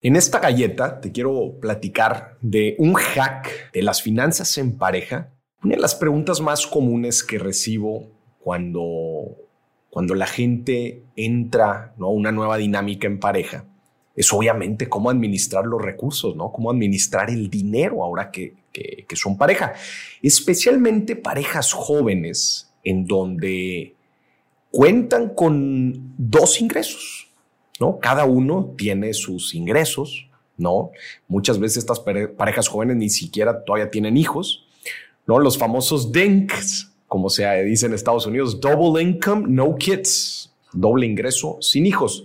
En esta galleta te quiero platicar de un hack de las finanzas en pareja. Una de las preguntas más comunes que recibo cuando, cuando la gente entra a una nueva dinámica en pareja es obviamente cómo administrar los recursos, ¿no? Cómo administrar el dinero ahora que, que, que son pareja. Especialmente parejas jóvenes en donde cuentan con dos ingresos ¿no? Cada uno tiene sus ingresos, ¿no? Muchas veces estas parejas jóvenes ni siquiera todavía tienen hijos, ¿no? Los famosos DINKs, como se dice en Estados Unidos, double income, no kids, doble ingreso sin hijos,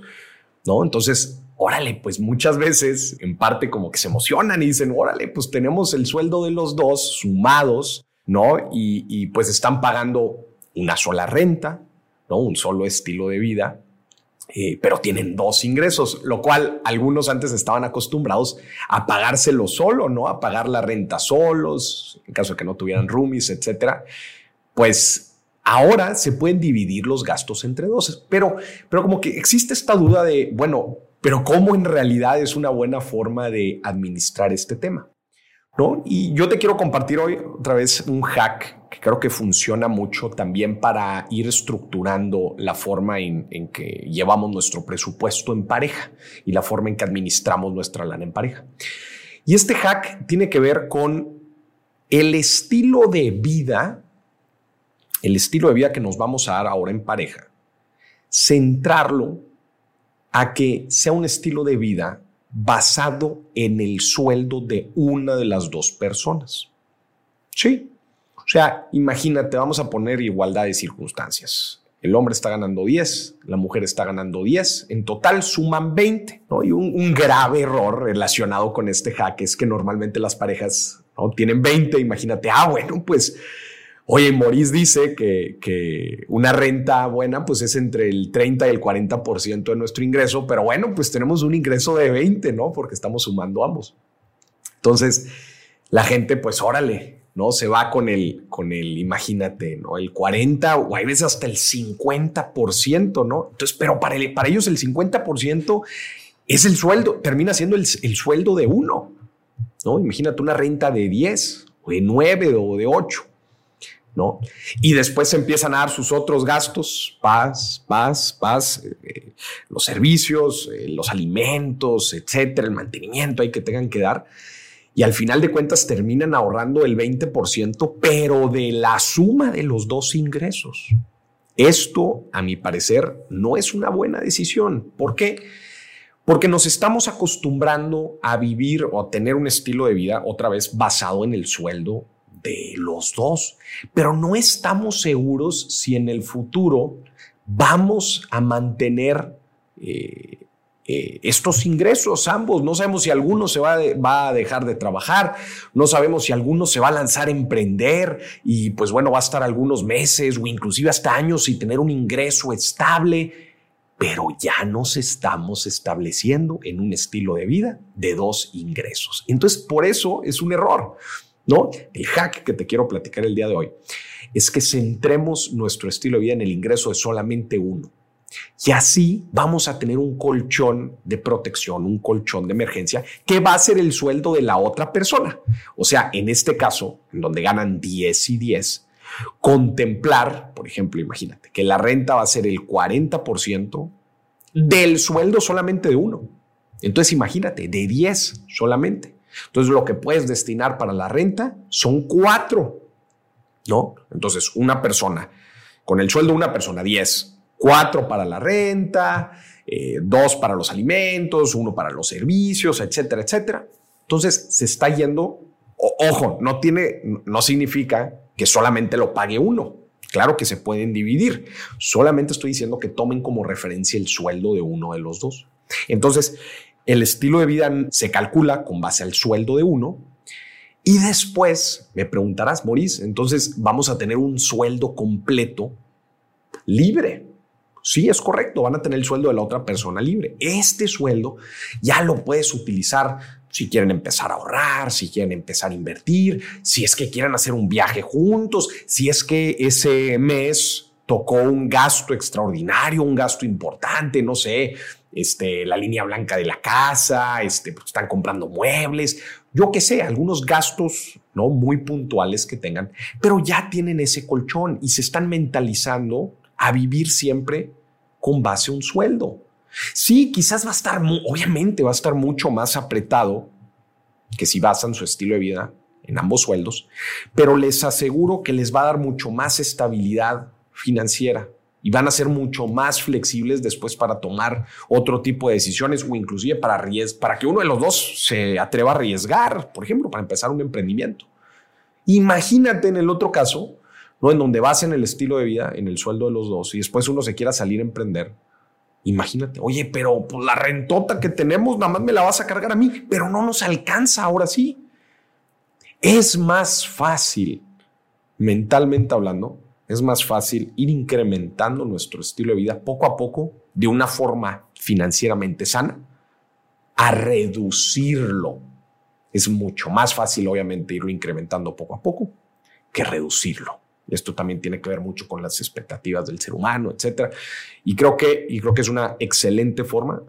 ¿no? Entonces, órale, pues muchas veces en parte como que se emocionan y dicen, órale, pues tenemos el sueldo de los dos sumados, ¿no? Y, y pues están pagando una sola renta, ¿no? Un solo estilo de vida eh, pero tienen dos ingresos, lo cual algunos antes estaban acostumbrados a pagárselo solo, ¿no? A pagar la renta solos, en caso de que no tuvieran roomies, etcétera. Pues ahora se pueden dividir los gastos entre dos, pero, pero como que existe esta duda de, bueno, pero ¿cómo en realidad es una buena forma de administrar este tema? ¿No? Y yo te quiero compartir hoy otra vez un hack que creo que funciona mucho también para ir estructurando la forma en, que llevamos nuestro presupuesto en pareja y la forma en que administramos nuestra lana en pareja. Y este hack tiene que ver con el estilo de vida, el estilo de vida que nos vamos a dar ahora en pareja, centrarlo a que sea un estilo de vida basado en el sueldo de una de las dos personas. Sí, o sea, imagínate, vamos a poner igualdad de circunstancias. El hombre está ganando 10, la mujer está ganando 10, en total suman 20. ¿no? Y un, grave error relacionado con este hack es que normalmente las parejas tienen 20, imagínate, ah, bueno, pues, oye, Maurice dice que, que una renta buena pues es entre el 30 y el 40% de nuestro ingreso, pero bueno, pues tenemos un ingreso de 20, ¿no? Porque estamos sumando ambos. Entonces, la gente, pues órale, ¿no? Se va con el, con el, imagínate, ¿no? El 40 o hay veces hasta el 50%, ¿no? Entonces, pero para, para ellos el 50% es el sueldo, termina siendo el, sueldo de uno, ¿no? Imagínate una renta de 10 o de 9 o de 8. ¿no? Y después se empiezan a dar sus otros gastos, paz, paz, paz, eh, los servicios, eh, los alimentos, etcétera, el mantenimiento hay que tengan que dar y al final de cuentas terminan ahorrando el 20%, pero de la suma de los dos ingresos. Esto, a mi parecer, no es una buena decisión. ¿Por qué? Porque nos estamos acostumbrando a vivir o a tener un estilo de vida otra vez basado en el sueldo de los dos, pero no estamos seguros si en el futuro vamos a mantener eh, eh, estos ingresos ambos. No sabemos si alguno se va, va, a dejar de trabajar, no sabemos si alguno se va a lanzar a emprender y pues bueno, va a estar algunos meses o inclusive hasta años sin tener un ingreso estable, pero ya nos estamos estableciendo en un estilo de vida de dos ingresos. Entonces, por eso es un error, ¿no? El hack que te quiero platicar el día de hoy es que centremos nuestro estilo de vida en el ingreso de solamente uno y así vamos a tener un colchón de protección, un colchón de emergencia que va a ser el sueldo de la otra persona. O sea, en este caso, donde ganan 10 y 10, contemplar, por ejemplo, imagínate que la renta va a ser el 40% del sueldo solamente de uno. Entonces, imagínate, de 10 solamente. Entonces, lo que puedes destinar para la renta son cuatro, ¿no? Entonces, una persona, con el sueldo de una persona, 10, cuatro para la renta, eh, dos para los alimentos, uno para los servicios, etcétera, etcétera. Entonces se está yendo, ojo, no tiene, no significa que solamente lo pague uno. Claro que se pueden dividir. Solamente estoy diciendo que tomen como referencia el sueldo de uno de los dos. Entonces, el estilo de vida se calcula con base al sueldo de uno. Y después me preguntarás, Maurice, entonces vamos a tener un sueldo completo libre. Sí, es correcto, van a tener el sueldo de la otra persona libre. Este sueldo ya lo puedes utilizar si quieren empezar a ahorrar, si quieren empezar a invertir, si es que quieren hacer un viaje juntos, si es que ese mes tocó un gasto extraordinario, un gasto importante, no sé, este, la línea blanca de la casa, este, están comprando muebles, yo qué sé, algunos gastos no muy puntuales que tengan, pero ya tienen ese colchón y se están mentalizando a vivir siempre con base a un sueldo. Sí, quizás va a estar, obviamente va a estar mucho más apretado que si basan su estilo de vida en ambos sueldos, pero les aseguro que les va a dar mucho más estabilidad financiera y van a ser mucho más flexibles después para tomar otro tipo de decisiones o inclusive para, para que uno de los dos se atreva a arriesgar, por ejemplo, para empezar un emprendimiento. Imagínate en el otro caso, ¿no? en donde basen el estilo de vida en el sueldo de los dos y después uno se quiera salir a emprender. Imagínate, oye, pero pues, la rentota que tenemos nada más me la vas a cargar a mí, pero no nos alcanza ahora sí. Es más fácil, mentalmente hablando, es más fácil ir incrementando nuestro estilo de vida poco a poco de una forma financieramente sana a reducirlo. Es mucho más fácil, obviamente, irlo incrementando poco a poco que reducirlo. Esto también tiene que ver mucho con las expectativas del ser humano, etcétera. Y creo que, y creo que es una excelente forma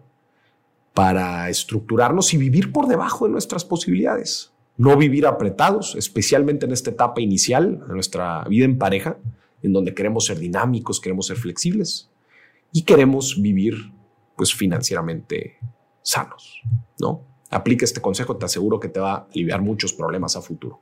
para estructurarnos y vivir por debajo de nuestras posibilidades. No vivir apretados, especialmente en esta etapa inicial de nuestra vida en pareja, en donde queremos ser dinámicos, queremos ser flexibles y queremos vivir pues financieramente sanos, ¿no? Aplica este consejo, te aseguro que te va a aliviar muchos problemas a futuro.